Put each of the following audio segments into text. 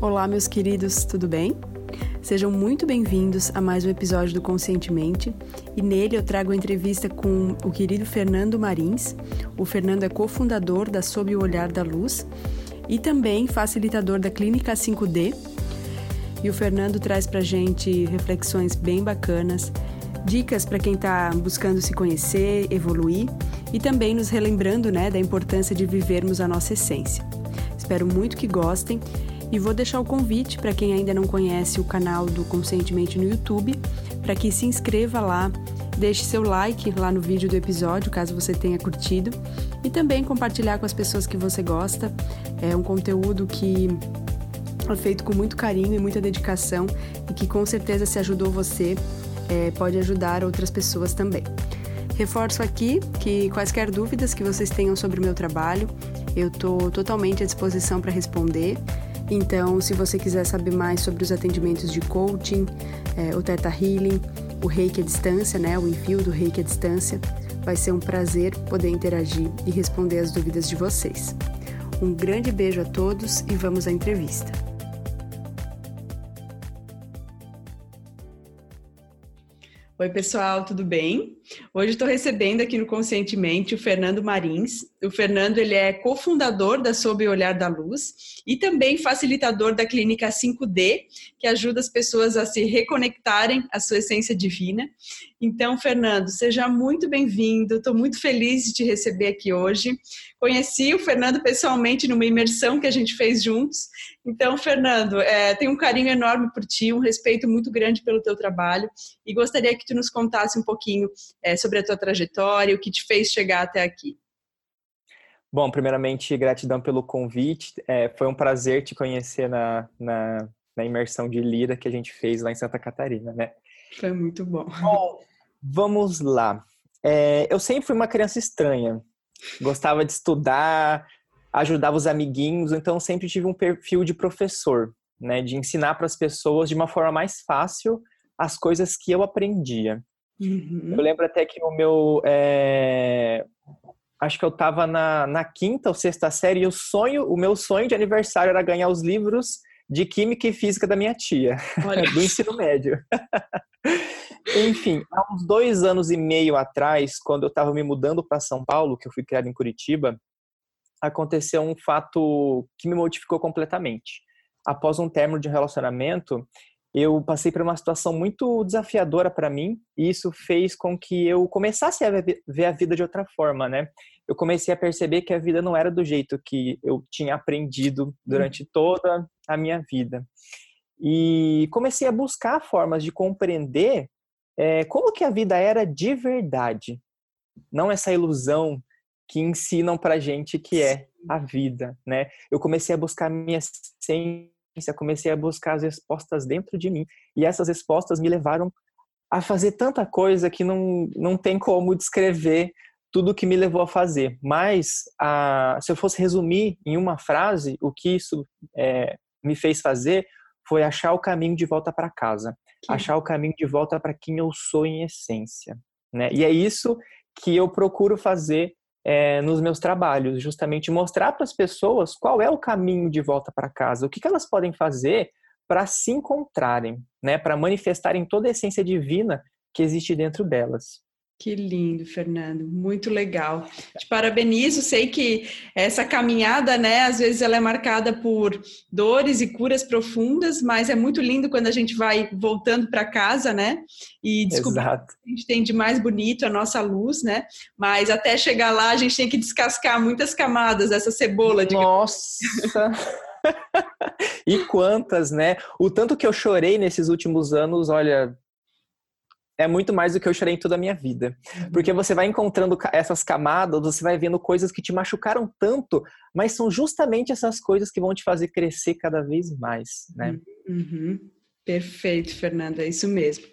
Olá, meus queridos, tudo bem? Sejam muito bem-vindos a mais um episódio do Conscientemente e nele eu trago a entrevista com o querido Fernando Marins. O Fernando é cofundador da Sob o Olhar da Luz e também facilitador da Clínica 5D. E o Fernando traz pra gente reflexões bem bacanas, dicas para quem está buscando se conhecer, evoluir e também nos relembrando né, da importância de vivermos a nossa essência. Espero muito que gostem e vou deixar o convite para quem ainda não conhece o canal do Conscientemente no YouTube, para que se inscreva lá, deixe seu like lá no vídeo do episódio, caso você tenha curtido, e também compartilhar com as pessoas que você gosta. É um conteúdo que é feito com muito carinho e muita dedicação e que com certeza se ajudou você, é, pode ajudar outras pessoas também. Reforço aqui que quaisquer dúvidas que vocês tenham sobre o meu trabalho, eu estou totalmente à disposição para responder. Então, se você quiser saber mais sobre os atendimentos de coaching, é, o Teta Healing, o reiki à distância, né, o envio do reiki à distância, vai ser um prazer poder interagir e responder as dúvidas de vocês. Um grande beijo a todos e vamos à entrevista. Oi, pessoal, tudo bem? Hoje estou recebendo aqui no Conscientemente o Fernando Marins. O Fernando ele é cofundador da Sob Olhar da Luz e também facilitador da Clínica 5D, que ajuda as pessoas a se reconectarem à sua essência divina. Então, Fernando, seja muito bem-vindo. Estou muito feliz de te receber aqui hoje. Conheci o Fernando pessoalmente numa imersão que a gente fez juntos. Então, Fernando, é, tenho um carinho enorme por ti, um respeito muito grande pelo teu trabalho e gostaria que tu nos contasse um pouquinho é, sobre a tua trajetória, o que te fez chegar até aqui. Bom, primeiramente, gratidão pelo convite. É, foi um prazer te conhecer na, na, na, imersão de Lira que a gente fez lá em Santa Catarina, né? Foi muito bom. Bom, vamos lá. É, eu sempre fui uma criança estranha gostava de estudar, ajudava os amiguinhos, então sempre tive um perfil de professor, né, de ensinar para as pessoas de uma forma mais fácil as coisas que eu aprendia. Uhum. Eu lembro até que o meu é... acho que eu estava na, na quinta ou sexta série e o sonho, o meu sonho de aniversário era ganhar os livros de química e física da minha tia, do ensino médio. Enfim, há uns dois anos e meio atrás, quando eu estava me mudando para São Paulo, que eu fui criado em Curitiba, aconteceu um fato que me modificou completamente. Após um término de relacionamento, eu passei por uma situação muito desafiadora para mim e isso fez com que eu começasse a ver a vida de outra forma, né? Eu comecei a perceber que a vida não era do jeito que eu tinha aprendido durante toda a minha vida. E comecei a buscar formas de compreender é, como que a vida era de verdade. Não essa ilusão que ensinam pra gente que é a vida, né? Eu comecei a buscar minha essência, comecei a buscar as respostas dentro de mim. E essas respostas me levaram a fazer tanta coisa que não, não tem como descrever tudo o que me levou a fazer. Mas, a, se eu fosse resumir em uma frase, o que isso é, me fez fazer foi achar o caminho de volta para casa achar o caminho de volta para quem eu sou em essência. Né? E é isso que eu procuro fazer é, nos meus trabalhos, justamente mostrar para as pessoas qual é o caminho de volta para casa, o que, que elas podem fazer para se encontrarem, né? para manifestarem toda a essência divina que existe dentro delas. Que lindo, Fernando, muito legal. Te parabenizo, sei que essa caminhada, né, às vezes ela é marcada por dores e curas profundas, mas é muito lindo quando a gente vai voltando para casa, né, e descobrir o que a gente tem de mais bonito, a nossa luz, né, mas até chegar lá a gente tem que descascar muitas camadas dessa cebola. Nossa! e quantas, né? O tanto que eu chorei nesses últimos anos, olha, é muito mais do que eu chorei em toda a minha vida. Uhum. Porque você vai encontrando essas camadas, você vai vendo coisas que te machucaram tanto, mas são justamente essas coisas que vão te fazer crescer cada vez mais, né? Uhum. Perfeito, Fernanda, é isso mesmo.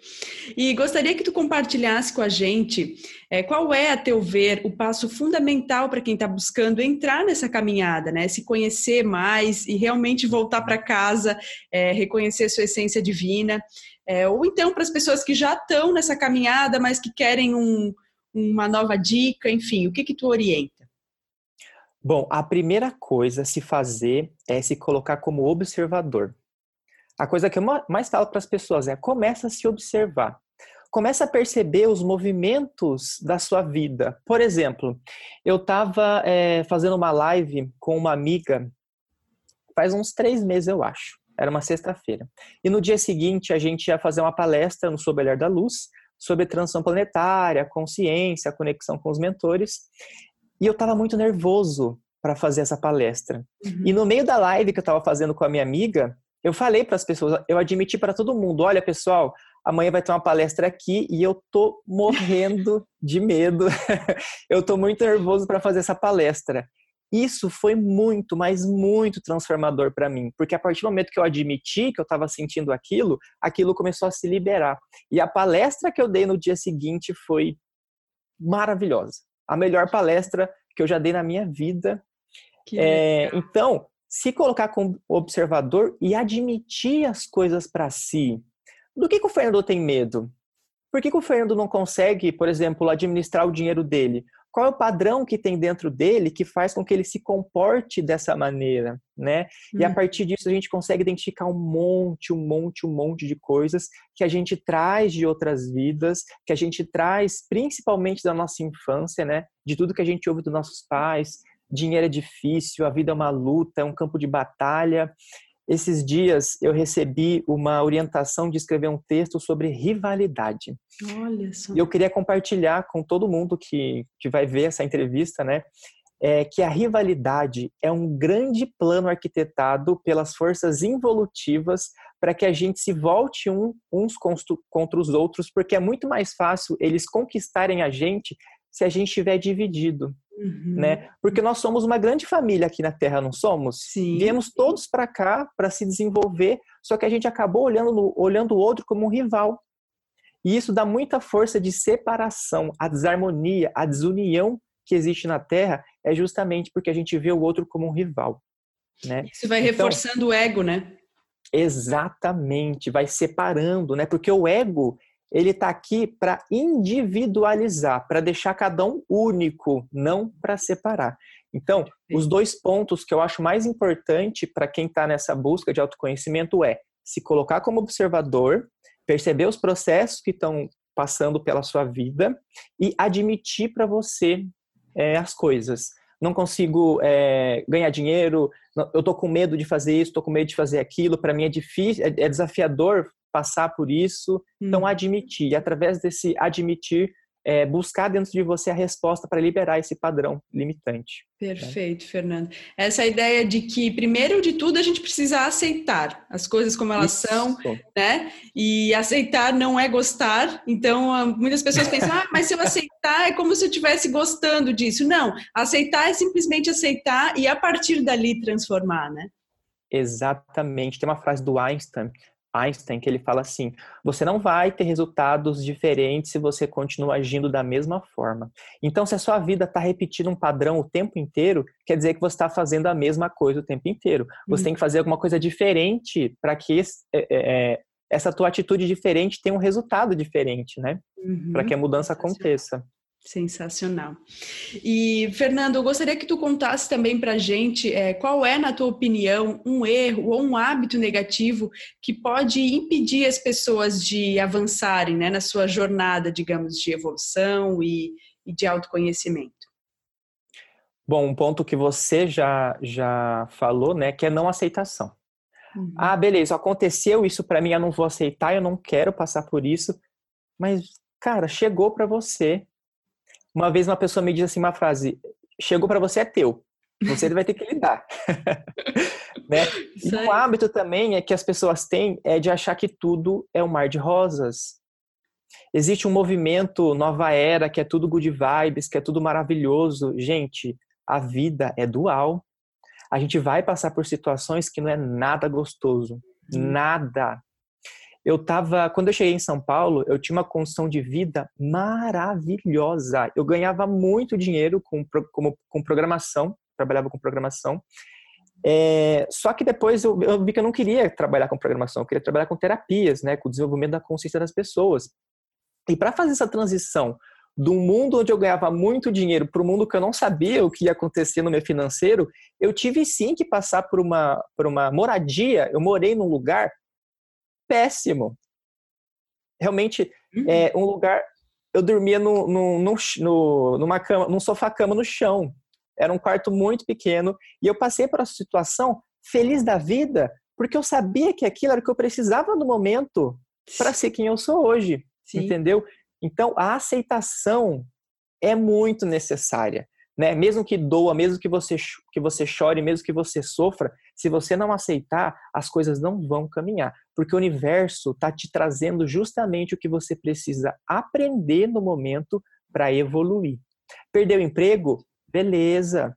E gostaria que tu compartilhasse com a gente é, qual é, a teu ver, o passo fundamental para quem está buscando entrar nessa caminhada, né? Se conhecer mais e realmente voltar para casa, é, reconhecer sua essência divina. É, ou então para as pessoas que já estão nessa caminhada, mas que querem um, uma nova dica, enfim, o que que tu orienta? Bom, a primeira coisa a se fazer é se colocar como observador. A coisa que eu mais falo para as pessoas é começa a se observar. Começa a perceber os movimentos da sua vida. Por exemplo, eu estava é, fazendo uma live com uma amiga faz uns três meses, eu acho. Era uma sexta-feira. E no dia seguinte, a gente ia fazer uma palestra no Sob Olhar da Luz sobre transição planetária, consciência, conexão com os mentores. E eu estava muito nervoso para fazer essa palestra. Uhum. E no meio da live que eu estava fazendo com a minha amiga, eu falei para as pessoas, eu admiti para todo mundo: olha, pessoal, amanhã vai ter uma palestra aqui e eu tô morrendo de medo. eu tô muito nervoso para fazer essa palestra. Isso foi muito, mas muito transformador para mim, porque a partir do momento que eu admiti que eu estava sentindo aquilo, aquilo começou a se liberar. E a palestra que eu dei no dia seguinte foi maravilhosa. A melhor palestra que eu já dei na minha vida. É, então, se colocar como observador e admitir as coisas para si. Do que, que o Fernando tem medo? Por que, que o Fernando não consegue, por exemplo, administrar o dinheiro dele? qual é o padrão que tem dentro dele que faz com que ele se comporte dessa maneira, né? Hum. E a hum. partir disso a gente consegue identificar um monte, um monte, um monte de coisas que a gente traz de outras vidas, que a gente traz principalmente da nossa infância, né? De tudo que a gente ouve dos nossos pais. Dinheiro é difícil, a vida é uma luta, é um campo de batalha. Esses dias eu recebi uma orientação de escrever um texto sobre rivalidade. Olha só. E eu queria compartilhar com todo mundo que, que vai ver essa entrevista, né? É que a rivalidade é um grande plano arquitetado pelas forças involutivas para que a gente se volte um, uns contra os outros, porque é muito mais fácil eles conquistarem a gente se a gente estiver dividido. Uhum. Né? Porque nós somos uma grande família aqui na Terra, não somos? Sim. Viemos todos para cá para se desenvolver, só que a gente acabou olhando, no, olhando o outro como um rival. E isso dá muita força de separação, a desarmonia, a desunião que existe na Terra é justamente porque a gente vê o outro como um rival. Né? Isso vai então, reforçando o ego, né? Exatamente, vai separando, né? Porque o ego ele está aqui para individualizar, para deixar cada um único, não para separar. Então, os dois pontos que eu acho mais importante para quem está nessa busca de autoconhecimento é se colocar como observador, perceber os processos que estão passando pela sua vida e admitir para você é, as coisas. Não consigo é, ganhar dinheiro, eu estou com medo de fazer isso, estou com medo de fazer aquilo, para mim é difícil, é, é desafiador passar por isso. Então, hum. admitir. E através desse admitir, é, buscar dentro de você a resposta para liberar esse padrão limitante. Né? Perfeito, né? Fernando. Essa ideia de que, primeiro de tudo, a gente precisa aceitar as coisas como elas Isso. são, né? E aceitar não é gostar. Então, ah, muitas pessoas pensam, ah, mas se eu aceitar é como se eu estivesse gostando disso. Não, aceitar é simplesmente aceitar e a partir dali transformar, né? Exatamente. Tem uma frase do Einstein Einstein que ele fala assim: você não vai ter resultados diferentes se você continua agindo da mesma forma. Então, se a sua vida está repetindo um padrão o tempo inteiro, quer dizer que você está fazendo a mesma coisa o tempo inteiro. Você uhum. tem que fazer alguma coisa diferente para que esse, é, é, é, essa tua atitude diferente tenha um resultado diferente, né? Uhum. Para que a mudança aconteça. Sensacional. E, Fernando, eu gostaria que tu contasse também para a gente é, qual é, na tua opinião, um erro ou um hábito negativo que pode impedir as pessoas de avançarem né, na sua jornada, digamos, de evolução e, e de autoconhecimento. Bom, um ponto que você já, já falou, né, que é não aceitação. Uhum. Ah, beleza, aconteceu isso para mim, eu não vou aceitar, eu não quero passar por isso. Mas, cara, chegou para você, uma vez uma pessoa me disse assim uma frase: chegou para você é teu. Você vai ter que lidar. né? E um hábito também é que as pessoas têm é de achar que tudo é um mar de rosas. Existe um movimento nova era que é tudo good vibes, que é tudo maravilhoso. Gente, a vida é dual. A gente vai passar por situações que não é nada gostoso. Hum. Nada eu tava, quando eu cheguei em São Paulo, eu tinha uma condição de vida maravilhosa. Eu ganhava muito dinheiro com, com, com programação, trabalhava com programação. É, só que depois eu, eu, vi que eu não queria trabalhar com programação, eu queria trabalhar com terapias, né, com o desenvolvimento da consciência das pessoas. E para fazer essa transição do mundo onde eu ganhava muito dinheiro para o mundo que eu não sabia o que ia acontecer no meu financeiro, eu tive sim que passar por uma, por uma moradia. Eu morei num lugar péssimo. Realmente, uhum. é um lugar. Eu dormia no, no, no, no, numa cama, num sofá-cama no chão. Era um quarto muito pequeno. E eu passei por essa situação feliz da vida, porque eu sabia que aquilo era o que eu precisava no momento para ser quem eu sou hoje. Sim. Entendeu? Então, a aceitação é muito necessária. Né? Mesmo que doa, mesmo que você, que você chore, mesmo que você sofra, se você não aceitar, as coisas não vão caminhar. Porque o universo está te trazendo justamente o que você precisa aprender no momento para evoluir. Perdeu o emprego? Beleza.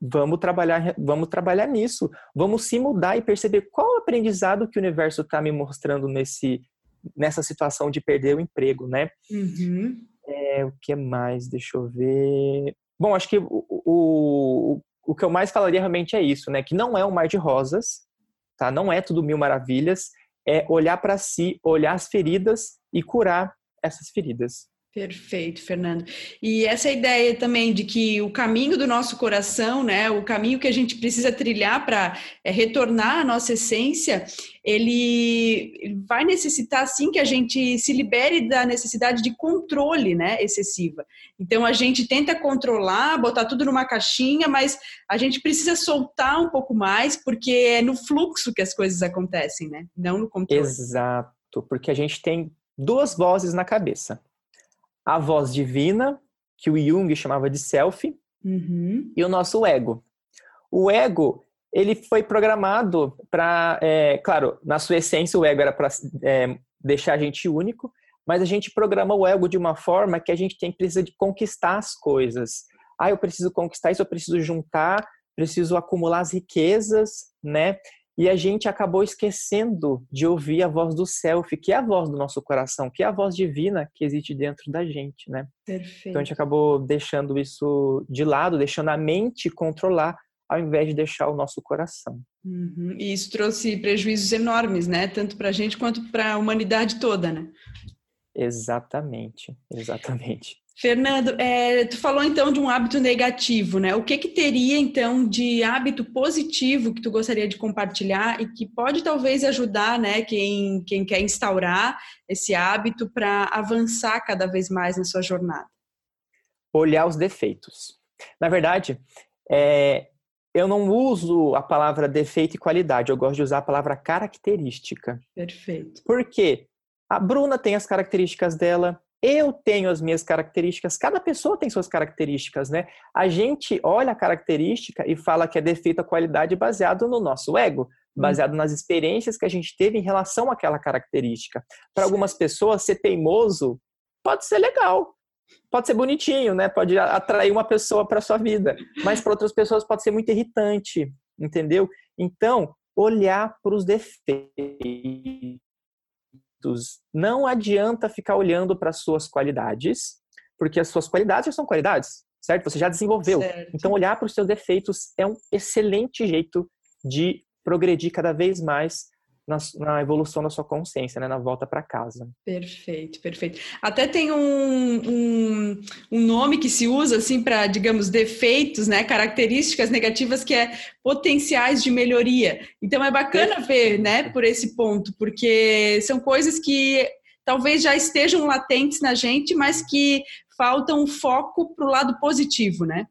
Vamos trabalhar, vamos trabalhar nisso. Vamos se mudar e perceber qual o aprendizado que o universo está me mostrando nesse, nessa situação de perder o emprego, né? Uhum. É, o que mais? Deixa eu ver. Bom, acho que o, o, o que eu mais falaria realmente é isso, né? Que não é um mar de rosas, tá? Não é tudo mil maravilhas. É olhar para si, olhar as feridas e curar essas feridas. Perfeito, Fernando. E essa ideia também de que o caminho do nosso coração, né, o caminho que a gente precisa trilhar para é, retornar à nossa essência, ele vai necessitar sim que a gente se libere da necessidade de controle, né, excessiva. Então a gente tenta controlar, botar tudo numa caixinha, mas a gente precisa soltar um pouco mais, porque é no fluxo que as coisas acontecem, né, não no controle. Exato, porque a gente tem duas vozes na cabeça a voz divina, que o Jung chamava de self, uhum. e o nosso ego. O ego, ele foi programado para, é, claro, na sua essência o ego era para é, deixar a gente único, mas a gente programa o ego de uma forma que a gente tem precisa de conquistar as coisas. Ah, eu preciso conquistar isso, eu preciso juntar, preciso acumular as riquezas, né? E a gente acabou esquecendo de ouvir a voz do self, que é a voz do nosso coração, que é a voz divina que existe dentro da gente, né? Perfeito. Então a gente acabou deixando isso de lado, deixando a mente controlar, ao invés de deixar o nosso coração. Uhum. E isso trouxe prejuízos enormes, né? Tanto para a gente quanto para a humanidade toda, né? Exatamente, exatamente. Fernando, é, tu falou então de um hábito negativo, né? O que que teria então de hábito positivo que tu gostaria de compartilhar e que pode talvez ajudar, né, quem, quem quer instaurar esse hábito para avançar cada vez mais na sua jornada? Olhar os defeitos. Na verdade, é, eu não uso a palavra defeito e qualidade, eu gosto de usar a palavra característica. Perfeito. Por quê? A Bruna tem as características dela, eu tenho as minhas características, cada pessoa tem suas características, né? A gente olha a característica e fala que é defeito a qualidade baseado no nosso ego, baseado hum. nas experiências que a gente teve em relação àquela característica. Para algumas pessoas, ser teimoso pode ser legal, pode ser bonitinho, né? Pode atrair uma pessoa para sua vida, mas para outras pessoas pode ser muito irritante, entendeu? Então, olhar para os defeitos não adianta ficar olhando para as suas qualidades, porque as suas qualidades já são qualidades, certo? Você já desenvolveu. Certo. Então, olhar para os seus defeitos é um excelente jeito de progredir cada vez mais na, na, evolução da sua consciência, né? na volta para casa. Perfeito, perfeito. Até tem um, um, um nome que se usa assim para, digamos, defeitos, né? características negativas que é potenciais de melhoria. Então é bacana perfeito. ver, né, por esse ponto, porque são coisas que talvez já estejam latentes na gente, mas que faltam foco para o lado positivo, né?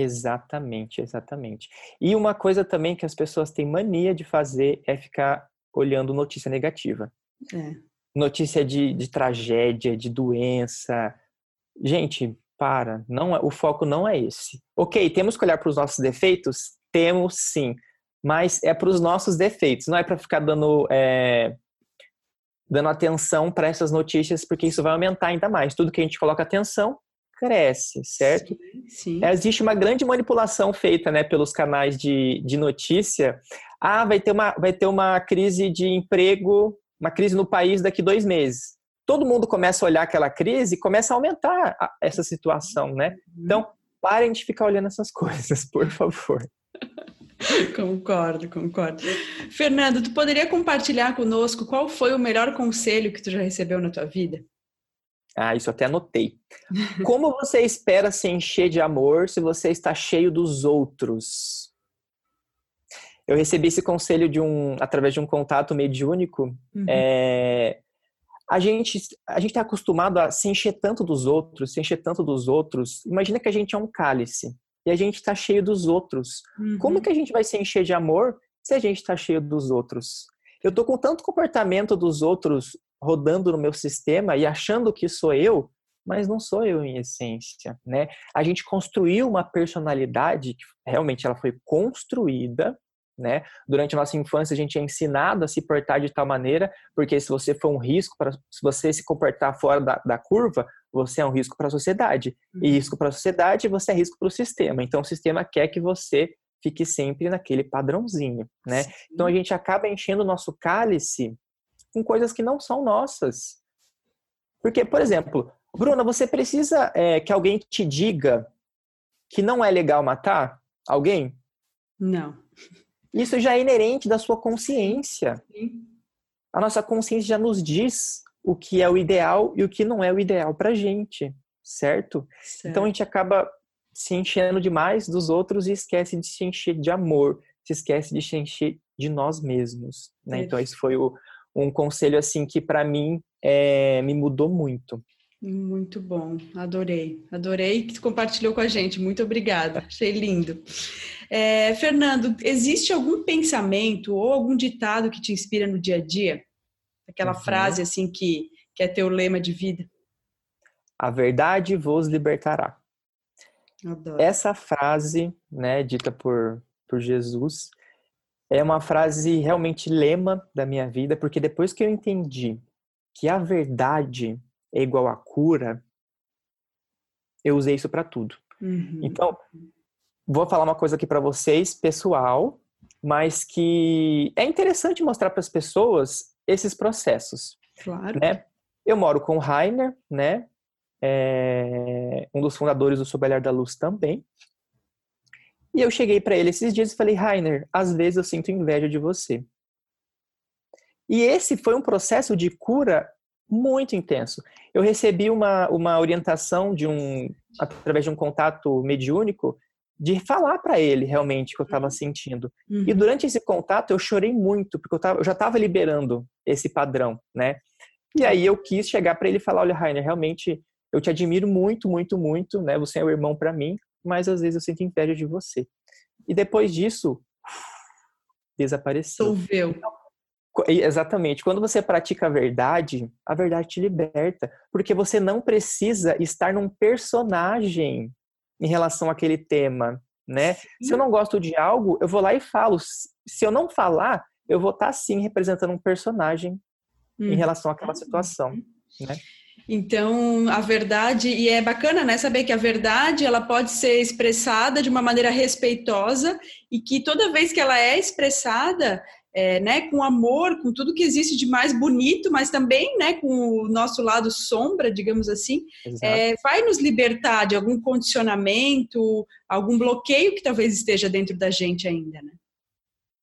Exatamente, exatamente. E uma coisa também que as pessoas têm mania de fazer é ficar olhando notícia negativa. É. Notícia de, de tragédia, de doença. Gente, para, não é, o foco não é esse. Ok, temos que olhar para os nossos defeitos? Temos sim, mas é para os nossos defeitos, não é para ficar dando, é, dando atenção para essas notícias, porque isso vai aumentar ainda mais. Tudo que a gente coloca atenção, cresce, certo? Sim, sim. Existe uma grande manipulação feita né, pelos canais de, de notícia. Ah, vai ter, uma, vai ter uma crise de emprego, uma crise no país daqui dois meses. Todo mundo começa a olhar aquela crise e começa a aumentar a, essa situação, né? Então, parem de ficar olhando essas coisas, por favor. concordo, concordo. Fernando, tu poderia compartilhar conosco qual foi o melhor conselho que tu já recebeu na tua vida? Ah, isso até anotei. Como você espera se encher de amor se você está cheio dos outros? Eu recebi esse conselho de um através de um contato mediúnico. Uhum. É, a gente a gente está acostumado a se encher tanto dos outros, se encher tanto dos outros. Imagina que a gente é um cálice e a gente está cheio dos outros. Uhum. Como que a gente vai se encher de amor se a gente está cheio dos outros? Eu tô com tanto comportamento dos outros rodando no meu sistema e achando que sou eu, mas não sou eu em essência, né? A gente construiu uma personalidade que realmente ela foi construída né? Durante a nossa infância, a gente é ensinado a se portar de tal maneira, porque se você for um risco, para, se você se comportar fora da, da curva, você é um risco para a sociedade. E uhum. risco para a sociedade, você é risco para o sistema. Então, o sistema quer que você fique sempre naquele padrãozinho, né? Sim. Então, a gente acaba enchendo o nosso cálice com coisas que não são nossas. Porque, por exemplo, Bruna, você precisa é, que alguém te diga que não é legal matar alguém? Não. Isso já é inerente da sua consciência. Sim. A nossa consciência já nos diz o que é o ideal e o que não é o ideal para gente, certo? certo? Então a gente acaba se enchendo demais dos outros e esquece de se encher de amor, se esquece de se encher de nós mesmos, né? Então esse foi o, um conselho assim que para mim é, me mudou muito. Muito bom, adorei, adorei que compartilhou com a gente. Muito obrigada, achei lindo. É, Fernando, existe algum pensamento ou algum ditado que te inspira no dia a dia? Aquela uhum. frase assim que, que é teu lema de vida? A verdade vos libertará. Adoro. Essa frase, né, dita por, por Jesus, é uma frase realmente lema da minha vida, porque depois que eu entendi que a verdade é igual a cura, eu usei isso para tudo. Uhum. Então, vou falar uma coisa aqui para vocês, pessoal, mas que é interessante mostrar para as pessoas esses processos. Claro. Né? Eu moro com o Rainer, né? É um dos fundadores do Sob da Luz também. E eu cheguei para ele esses dias e falei, Rainer, às vezes eu sinto inveja de você. E esse foi um processo de cura muito intenso. Eu recebi uma, uma orientação de um através de um contato mediúnico de falar para ele realmente o que eu estava uhum. sentindo. Uhum. E durante esse contato eu chorei muito, porque eu, tava, eu já estava liberando esse padrão, né? E aí eu quis chegar para ele e falar, olha, Rainer, realmente eu te admiro muito, muito, muito, né? Você é o irmão para mim, mas às vezes eu sinto inveja de você. E depois disso, desapareceu. Solveu. Exatamente. Quando você pratica a verdade, a verdade te liberta, porque você não precisa estar num personagem em relação àquele tema, né? Sim. Se eu não gosto de algo, eu vou lá e falo. Se eu não falar, eu vou estar sim representando um personagem em hum. relação àquela situação, né? Então, a verdade, e é bacana, né, saber que a verdade, ela pode ser expressada de uma maneira respeitosa e que toda vez que ela é expressada, é, né, com amor, com tudo que existe de mais bonito, mas também né, com o nosso lado sombra, digamos assim, é, vai nos libertar de algum condicionamento, algum bloqueio que talvez esteja dentro da gente ainda, né?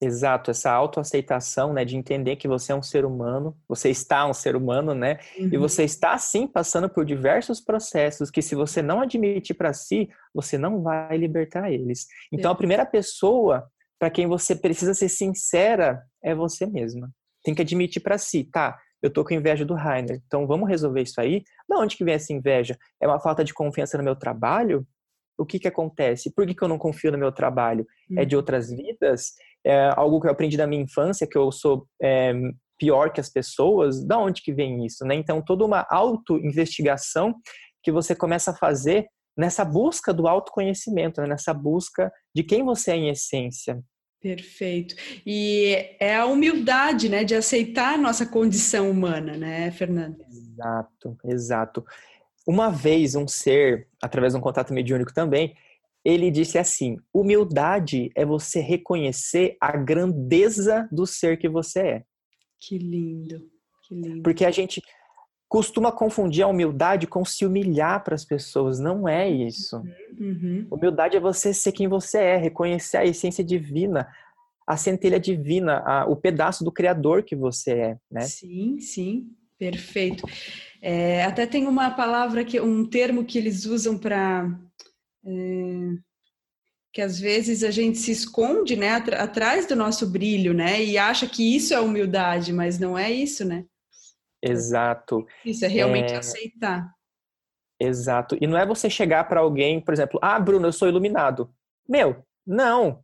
Exato, essa autoaceitação, né, de entender que você é um ser humano, você está um ser humano, né, uhum. e você está sim passando por diversos processos que se você não admitir para si, você não vai libertar eles. Então, é. a primeira pessoa para quem você precisa ser sincera é você mesma. Tem que admitir para si, tá? Eu tô com inveja do Rainer, então vamos resolver isso aí. Da onde que vem essa inveja? É uma falta de confiança no meu trabalho? O que que acontece? Por que, que eu não confio no meu trabalho? Hum. É de uhum. outras vidas? É algo que eu aprendi da minha infância, que eu sou é, pior que as pessoas? Da onde que vem isso? Né? Então, toda uma auto-investigação que você começa a fazer nessa busca do autoconhecimento, né? nessa busca de quem você é em essência. Perfeito. E é a humildade, né, de aceitar a nossa condição humana, né, Fernando? Exato, exato. Uma vez um ser, através de um contato mediúnico também, ele disse assim: humildade é você reconhecer a grandeza do ser que você é. Que lindo, que lindo. Porque a gente, costuma confundir a humildade com se humilhar para as pessoas. Não é isso. Uhum. Humildade é você ser quem você é, reconhecer a essência divina, a centelha divina, a, o pedaço do Criador que você é, né? Sim, sim. Perfeito. É, até tem uma palavra que um termo que eles usam para é, que às vezes a gente se esconde, né, atrás do nosso brilho, né, e acha que isso é humildade, mas não é isso, né? Exato. Isso é realmente é... aceitar. Exato. E não é você chegar para alguém, por exemplo, ah, Bruno, eu sou iluminado. Meu, não.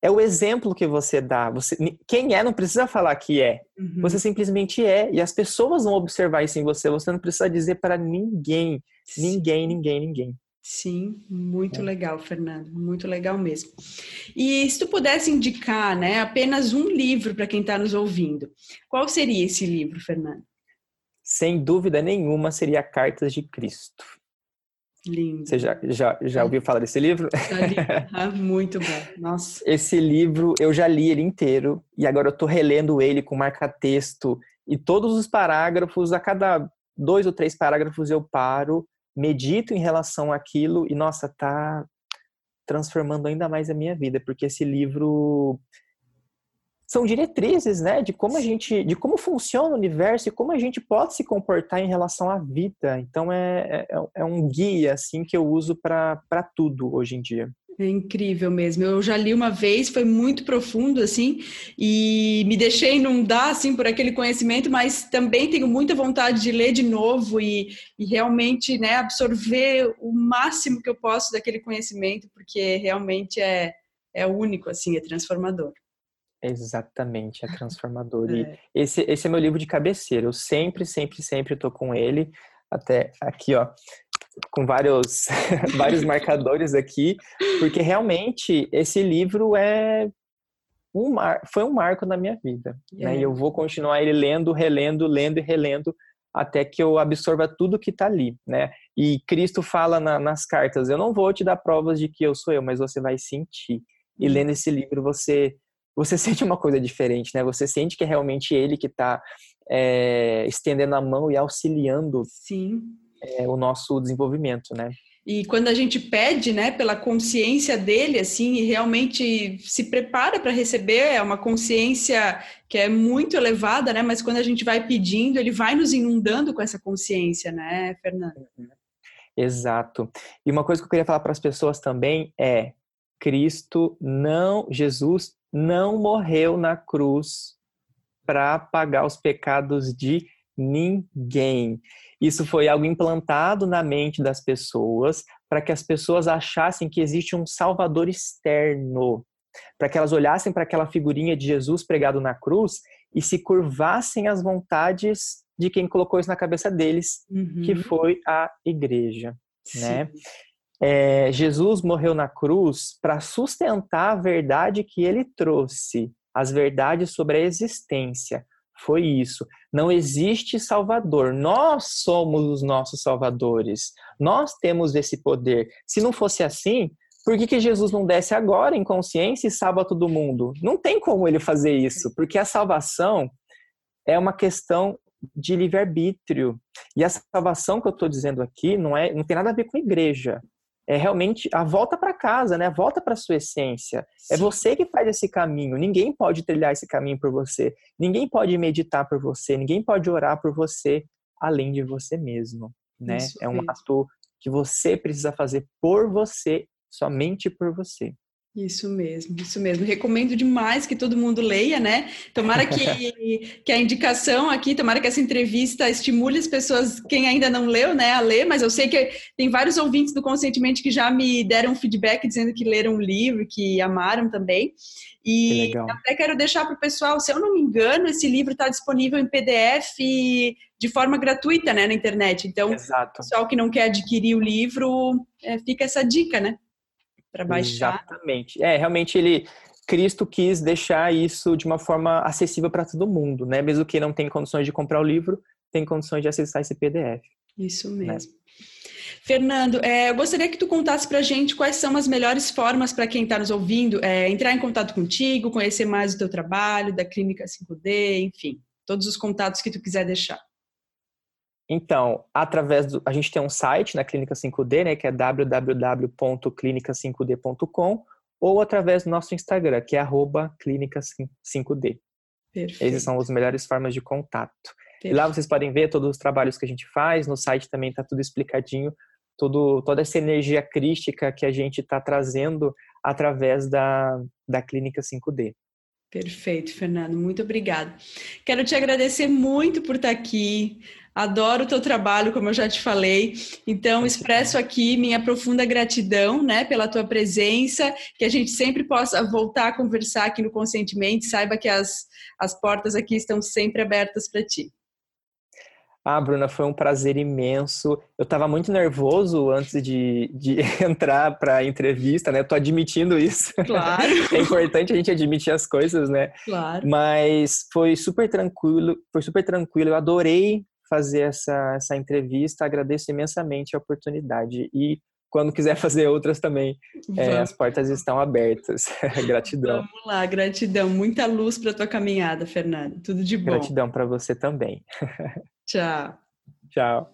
É o exemplo que você dá. Você, quem é não precisa falar que é. Uhum. Você simplesmente é. E as pessoas vão observar isso em você. Você não precisa dizer para ninguém. Ninguém, ninguém, ninguém. Sim, muito é. legal, Fernando, muito legal mesmo. E se tu pudesse indicar, né, apenas um livro para quem está nos ouvindo, qual seria esse livro, Fernando? Sem dúvida nenhuma, seria Cartas de Cristo. Lindo. Você já, já, já é. ouviu falar desse livro? Já li. Ah, muito bom. Nossa. Esse livro, eu já li ele inteiro e agora eu estou relendo ele com marca-texto e todos os parágrafos, a cada dois ou três parágrafos eu paro, medito em relação àquilo e, nossa, tá transformando ainda mais a minha vida, porque esse livro são diretrizes, né, de como a gente, de como funciona o universo e como a gente pode se comportar em relação à vida. Então é, é, é um guia assim que eu uso para tudo hoje em dia. É incrível mesmo. Eu já li uma vez, foi muito profundo assim, e me deixei inundar assim por aquele conhecimento, mas também tenho muita vontade de ler de novo e, e realmente, né, absorver o máximo que eu posso daquele conhecimento, porque realmente é é único assim, é transformador. Exatamente, é transformador. É. E esse, esse é meu livro de cabeceira. Eu sempre, sempre, sempre tô com ele. Até aqui, ó, com vários, vários marcadores aqui, porque realmente esse livro é um mar, foi um marco na minha vida. Né? E eu vou continuar ele lendo, relendo, lendo e relendo até que eu absorva tudo que está ali, né? E Cristo fala na, nas cartas: eu não vou te dar provas de que eu sou eu, mas você vai sentir. E lendo esse livro você você sente uma coisa diferente, né? Você sente que é realmente ele que está é, estendendo a mão e auxiliando. É, o nosso desenvolvimento, né? E quando a gente pede, né, pela consciência dele, assim, e realmente se prepara para receber, é uma consciência que é muito elevada, né? Mas quando a gente vai pedindo, ele vai nos inundando com essa consciência, né, Fernando? Uhum. Exato. E uma coisa que eu queria falar para as pessoas também é Cristo não, Jesus não morreu na cruz para pagar os pecados de ninguém. Isso foi algo implantado na mente das pessoas para que as pessoas achassem que existe um salvador externo, para que elas olhassem para aquela figurinha de Jesus pregado na cruz e se curvassem às vontades de quem colocou isso na cabeça deles, uhum. que foi a igreja, né? É, Jesus morreu na cruz para sustentar a verdade que ele trouxe, as verdades sobre a existência. Foi isso. Não existe Salvador. Nós somos os nossos salvadores. Nós temos esse poder. Se não fosse assim, por que, que Jesus não desce agora em consciência e salva todo mundo? Não tem como ele fazer isso, porque a salvação é uma questão de livre-arbítrio. E a salvação que eu estou dizendo aqui não, é, não tem nada a ver com igreja é realmente a volta para casa, né? A volta para sua essência. É Sim. É você que faz esse caminho. Ninguém pode trilhar esse caminho por você. Ninguém pode meditar por você. Ninguém pode orar por você além de você mesmo, né? Isso é um ato que você precisa fazer por você, somente por você. Isso mesmo, isso mesmo. Recomendo demais que todo mundo leia, né? Tomara que, que a indicação aqui, tomara que essa entrevista estimule as pessoas, quem ainda não leu, né, a ler, mas eu sei que tem vários ouvintes do Conscientemente que já me deram feedback dizendo que leram o livro, que amaram também. E que até quero deixar para o pessoal, se eu não me engano, esse livro está disponível em PDF de forma gratuita, né, na internet. Então, Exato. o pessoal que não quer adquirir o livro, é, fica essa dica, né? Para baixar. Exatamente. É, realmente ele Cristo quis deixar isso de uma forma acessível para todo mundo, né? Mesmo que não tenha condições de comprar o livro, tem condições de acessar esse PDF. Isso né? mesmo. Né? Fernando, é, eu gostaria que tu contasse para a gente quais são as melhores formas para quem está nos ouvindo é, entrar em contato contigo, conhecer mais o teu trabalho, da Clínica 5D, enfim, todos os contatos que tu quiser deixar. Então, através do. A gente tem um site na Clínica 5D, né, que é www.clinica5d.com, ou através do nosso Instagram, que é clínica5d. Perfeito. Essas são as melhores formas de contato. E lá vocês podem ver todos os trabalhos que a gente faz, no site também está tudo explicadinho, todo, toda essa energia crística que a gente está trazendo através da, da Clínica 5D. Perfeito, Fernando. Muito obrigada. Quero te agradecer muito por estar aqui. Adoro o teu trabalho, como eu já te falei. Então, expresso aqui minha profunda gratidão, né, pela tua presença, que a gente sempre possa voltar a conversar aqui no Conscientemente. Saiba que as, as portas aqui estão sempre abertas para ti. Ah, Bruna, foi um prazer imenso. Eu estava muito nervoso antes de, de entrar para a entrevista, né? Estou admitindo isso. Claro. é importante a gente admitir as coisas, né? Claro. Mas foi super tranquilo, foi super tranquilo. Eu adorei fazer essa, essa entrevista. Agradeço imensamente a oportunidade. E quando quiser fazer outras também, é, as portas estão abertas. gratidão. Vamos lá, gratidão. Muita luz para tua caminhada, Fernando. Tudo de bom. Gratidão para você também. Tchau. Tchau.